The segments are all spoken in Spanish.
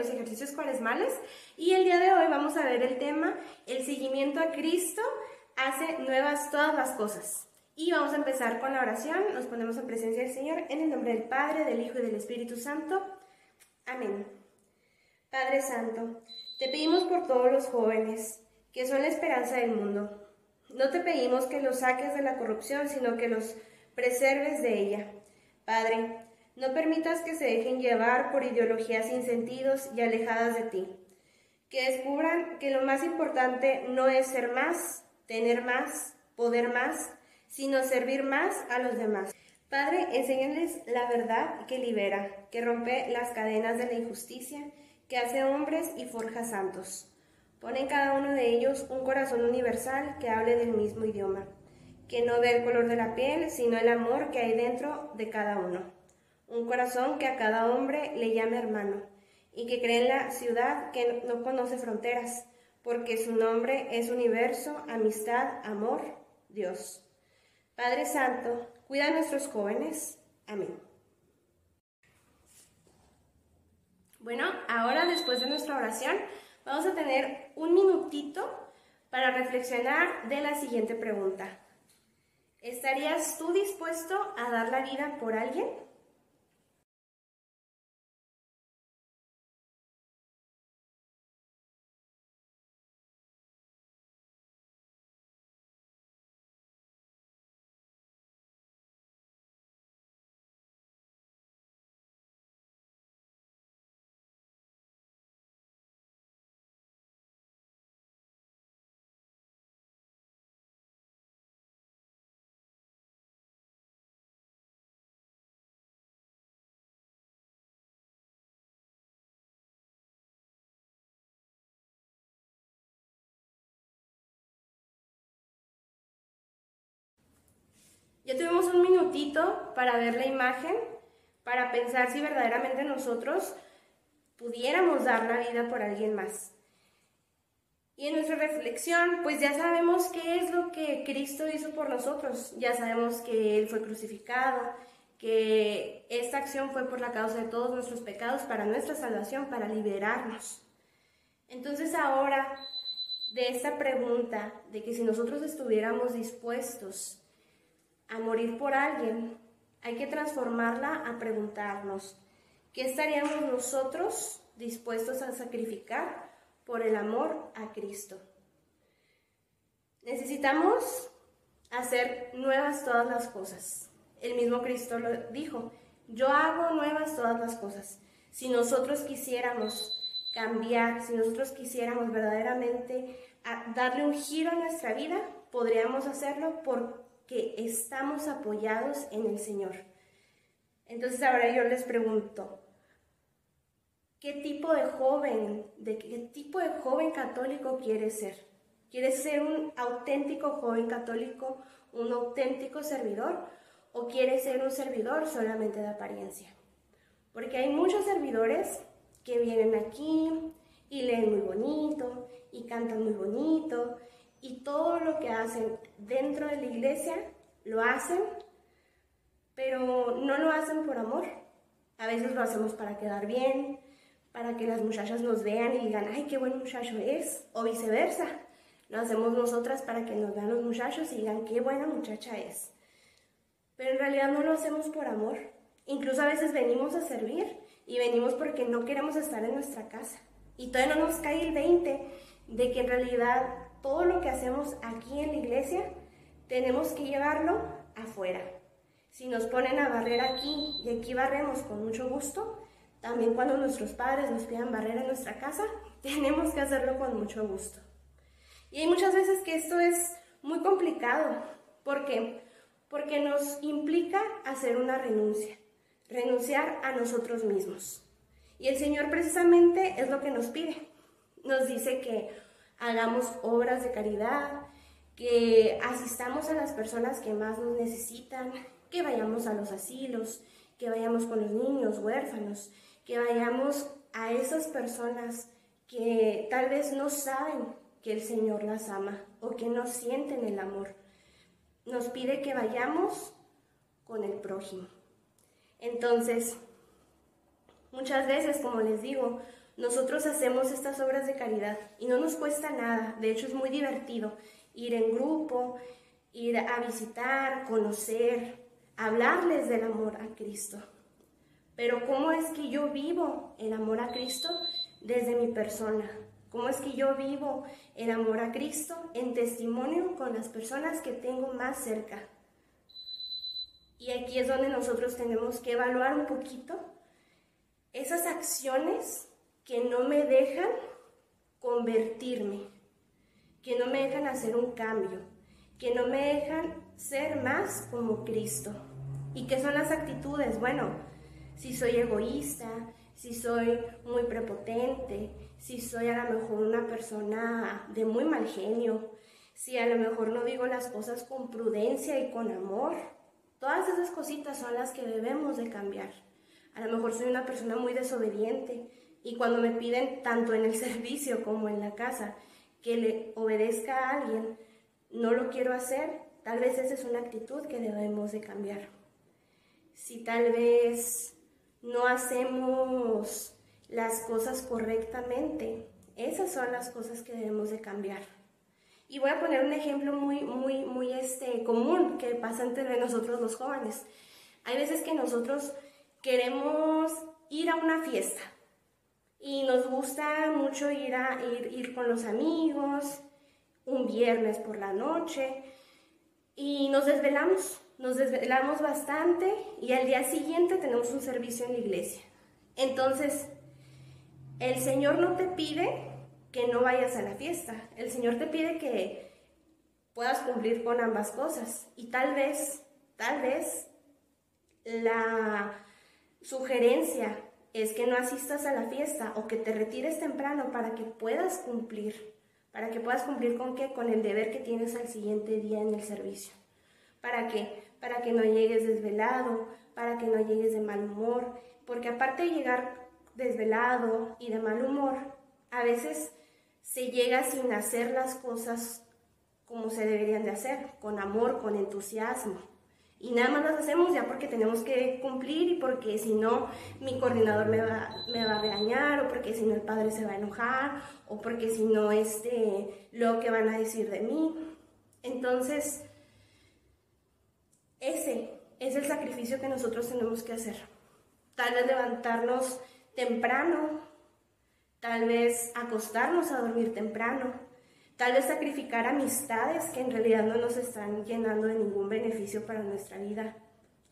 los ejercicios cuaresmales y el día de hoy vamos a ver el tema El seguimiento a Cristo hace nuevas todas las cosas. Y vamos a empezar con la oración, nos ponemos en presencia del Señor en el nombre del Padre, del Hijo y del Espíritu Santo. Amén. Padre Santo, te pedimos por todos los jóvenes, que son la esperanza del mundo. No te pedimos que los saques de la corrupción, sino que los preserves de ella. Padre, no permitas que se dejen llevar por ideologías sin sentidos y alejadas de ti. Que descubran que lo más importante no es ser más, tener más, poder más, sino servir más a los demás. Padre, enséñales la verdad que libera, que rompe las cadenas de la injusticia, que hace hombres y forja santos. Pon en cada uno de ellos un corazón universal que hable del mismo idioma, que no ve el color de la piel, sino el amor que hay dentro de cada uno un corazón que a cada hombre le llame hermano, y que cree en la ciudad que no conoce fronteras, porque su nombre es universo, amistad, amor, Dios. Padre Santo, cuida a nuestros jóvenes. Amén. Bueno, ahora después de nuestra oración, vamos a tener un minutito para reflexionar de la siguiente pregunta. ¿Estarías tú dispuesto a dar la vida por alguien? Ya tuvimos un minutito para ver la imagen, para pensar si verdaderamente nosotros pudiéramos dar la vida por alguien más. Y en nuestra reflexión, pues ya sabemos qué es lo que Cristo hizo por nosotros. Ya sabemos que Él fue crucificado, que esta acción fue por la causa de todos nuestros pecados, para nuestra salvación, para liberarnos. Entonces ahora, de esta pregunta, de que si nosotros estuviéramos dispuestos a morir por alguien, hay que transformarla a preguntarnos, ¿qué estaríamos nosotros dispuestos a sacrificar por el amor a Cristo? Necesitamos hacer nuevas todas las cosas. El mismo Cristo lo dijo, yo hago nuevas todas las cosas. Si nosotros quisiéramos cambiar, si nosotros quisiéramos verdaderamente darle un giro a nuestra vida, podríamos hacerlo por que estamos apoyados en el Señor. Entonces ahora yo les pregunto, ¿qué tipo de joven, de qué tipo de joven católico quieres ser? ¿Quieres ser un auténtico joven católico, un auténtico servidor? ¿O quieres ser un servidor solamente de apariencia? Porque hay muchos servidores que vienen aquí y leen muy bonito y cantan muy bonito y todo lo que hacen dentro de la iglesia lo hacen, pero no lo hacen por amor. A veces lo hacemos para quedar bien, para que las muchachas nos vean y digan, ay, qué buen muchacho es, o viceversa. Lo hacemos nosotras para que nos vean los muchachos y digan, qué buena muchacha es. Pero en realidad no lo hacemos por amor. Incluso a veces venimos a servir y venimos porque no queremos estar en nuestra casa. Y todavía no nos cae el 20 de que en realidad todo lo que hacemos aquí en la iglesia tenemos que llevarlo afuera. Si nos ponen a barrer aquí y aquí barremos con mucho gusto, también cuando nuestros padres nos pidan barrer en nuestra casa, tenemos que hacerlo con mucho gusto. Y hay muchas veces que esto es muy complicado. ¿Por qué? Porque nos implica hacer una renuncia, renunciar a nosotros mismos. Y el Señor precisamente es lo que nos pide. Nos dice que hagamos obras de caridad, que asistamos a las personas que más nos necesitan, que vayamos a los asilos, que vayamos con los niños huérfanos, que vayamos a esas personas que tal vez no saben que el Señor las ama o que no sienten el amor. Nos pide que vayamos con el prójimo. Entonces, Muchas veces, como les digo, nosotros hacemos estas obras de caridad y no nos cuesta nada. De hecho, es muy divertido ir en grupo, ir a visitar, conocer, hablarles del amor a Cristo. Pero ¿cómo es que yo vivo el amor a Cristo desde mi persona? ¿Cómo es que yo vivo el amor a Cristo en testimonio con las personas que tengo más cerca? Y aquí es donde nosotros tenemos que evaluar un poquito esas acciones que no me dejan convertirme, que no me dejan hacer un cambio, que no me dejan ser más como Cristo. ¿Y qué son las actitudes? Bueno, si soy egoísta, si soy muy prepotente, si soy a lo mejor una persona de muy mal genio, si a lo mejor no digo las cosas con prudencia y con amor. Todas esas cositas son las que debemos de cambiar. A lo mejor soy una persona muy desobediente y cuando me piden tanto en el servicio como en la casa que le obedezca a alguien, no lo quiero hacer, tal vez esa es una actitud que debemos de cambiar. Si tal vez no hacemos las cosas correctamente, esas son las cosas que debemos de cambiar. Y voy a poner un ejemplo muy, muy, muy este, común que pasa entre nosotros los jóvenes. Hay veces que nosotros queremos ir a una fiesta y nos gusta mucho ir, a, ir, ir con los amigos, un viernes por la noche y nos desvelamos, nos desvelamos bastante y al día siguiente tenemos un servicio en la iglesia. Entonces, el Señor no te pide que no vayas a la fiesta, el Señor te pide que puedas cumplir con ambas cosas y tal vez, tal vez la sugerencia es que no asistas a la fiesta o que te retires temprano para que puedas cumplir ¿Para que puedas cumplir con qué? Con el deber que tienes al siguiente día en el servicio. ¿Para qué? Para que no llegues desvelado, para que no llegues de mal humor, porque aparte de llegar desvelado y de mal humor, a veces se llega sin hacer las cosas como se deberían de hacer, con amor, con entusiasmo. Y nada más las hacemos ya porque tenemos que cumplir y porque si no mi coordinador me va, me va a regañar o porque si no el padre se va a enojar o porque si no este, lo que van a decir de mí. Entonces, ese es el sacrificio que nosotros tenemos que hacer. Tal vez levantarnos temprano, tal vez acostarnos a dormir temprano, Tal vez sacrificar amistades que en realidad no nos están llenando de ningún beneficio para nuestra vida.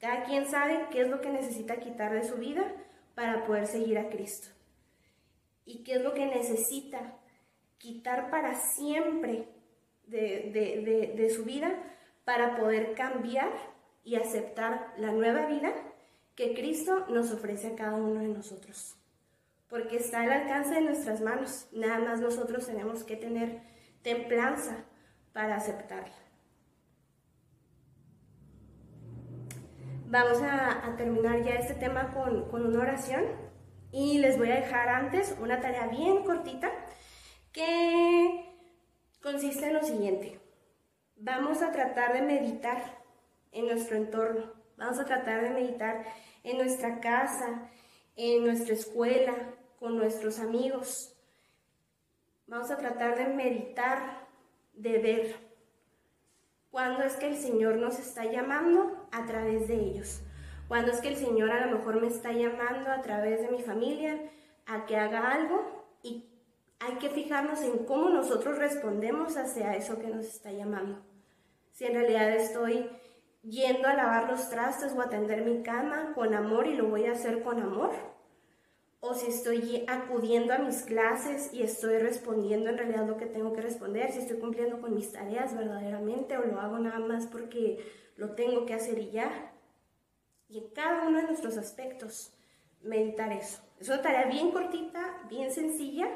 Cada quien sabe qué es lo que necesita quitar de su vida para poder seguir a Cristo. Y qué es lo que necesita quitar para siempre de, de su vida para poder cambiar y aceptar la nueva vida que Cristo nos ofrece a cada uno de nosotros. Porque está al alcance de nuestras manos. Nada más nosotros tenemos que tener templanza para aceptarla. Vamos a, terminar ya este tema con, con una oración y les voy a dejar antes una tarea bien cortita que consiste en lo siguiente. Vamos a tratar de meditar en nuestro entorno. Vamos a tratar de meditar en nuestra casa, en nuestra escuela, con nuestros amigos, Vamos a tratar de meditar, de ver cuándo es que el Señor nos está llamando a través de ellos. Cuándo es que el Señor a lo mejor me está llamando a través de mi familia a que haga algo y hay que fijarnos en cómo nosotros respondemos hacia eso que nos está llamando. Si en realidad estoy yendo a lavar los trastes o a atender mi cama con amor y lo voy a hacer con amor, o si estoy acudiendo a mis clases y estoy respondiendo en realidad lo que tengo que responder, si estoy cumpliendo con mis tareas verdaderamente o lo hago nada más porque lo tengo que hacer y ya. Y en cada uno de nuestros aspectos, meditar eso. Es una tarea bien cortita, bien sencilla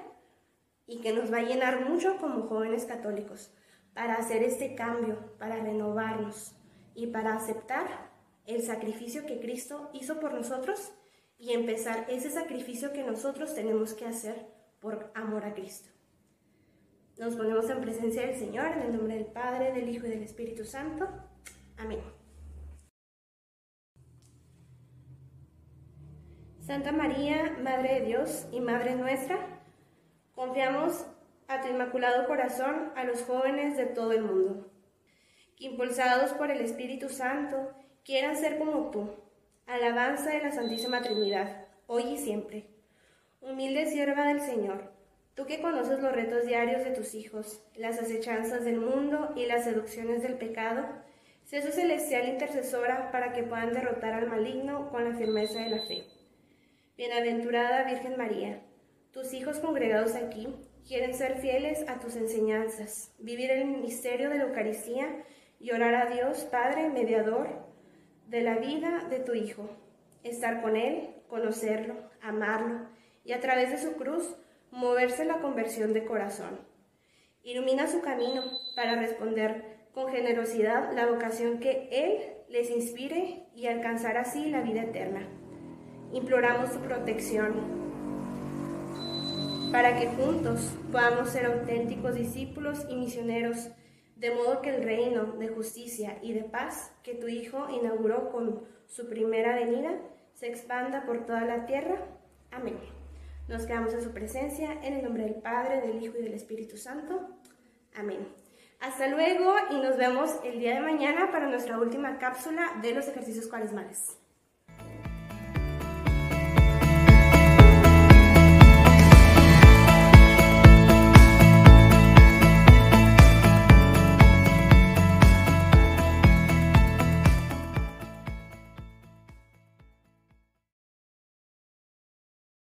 y que nos va a llenar mucho como jóvenes católicos para hacer este cambio, para renovarnos y para aceptar el sacrificio que Cristo hizo por nosotros y empezar ese sacrificio que nosotros tenemos que hacer por amor a Cristo. Nos ponemos en presencia del Señor, en el nombre del Padre, del Hijo y del Espíritu Santo. Amén. Santa María, Madre de Dios y Madre nuestra, confiamos a tu inmaculado corazón a los jóvenes de todo el mundo, que impulsados por el Espíritu Santo quieran ser como tú, alabanza de la Santísima Trinidad, hoy y siempre. Humilde sierva del Señor, tú que conoces los retos diarios de tus hijos, las acechanzas del mundo y las seducciones del pecado, sé su celestial intercesora para que puedan derrotar al maligno con la firmeza de la fe. Bienaventurada Virgen María, tus hijos congregados aquí quieren ser fieles a tus enseñanzas, vivir el misterio de la Eucaristía y orar a Dios, Padre, mediador de la vida de tu Hijo, estar con Él, conocerlo, amarlo y a través de su cruz moverse la conversión de corazón. Ilumina su camino para responder con generosidad la vocación que Él les inspire y alcanzar así la vida eterna imploramos su protección para que juntos podamos ser auténticos discípulos y misioneros, de modo que el reino de justicia y de paz que tu Hijo inauguró con su primera venida se expanda por toda la tierra. Amén. Nos quedamos en su presencia, en el nombre del Padre, del Hijo y del Espíritu Santo. Amén. Hasta luego y nos vemos el día de mañana para nuestra última cápsula de los ejercicios cuaresmales.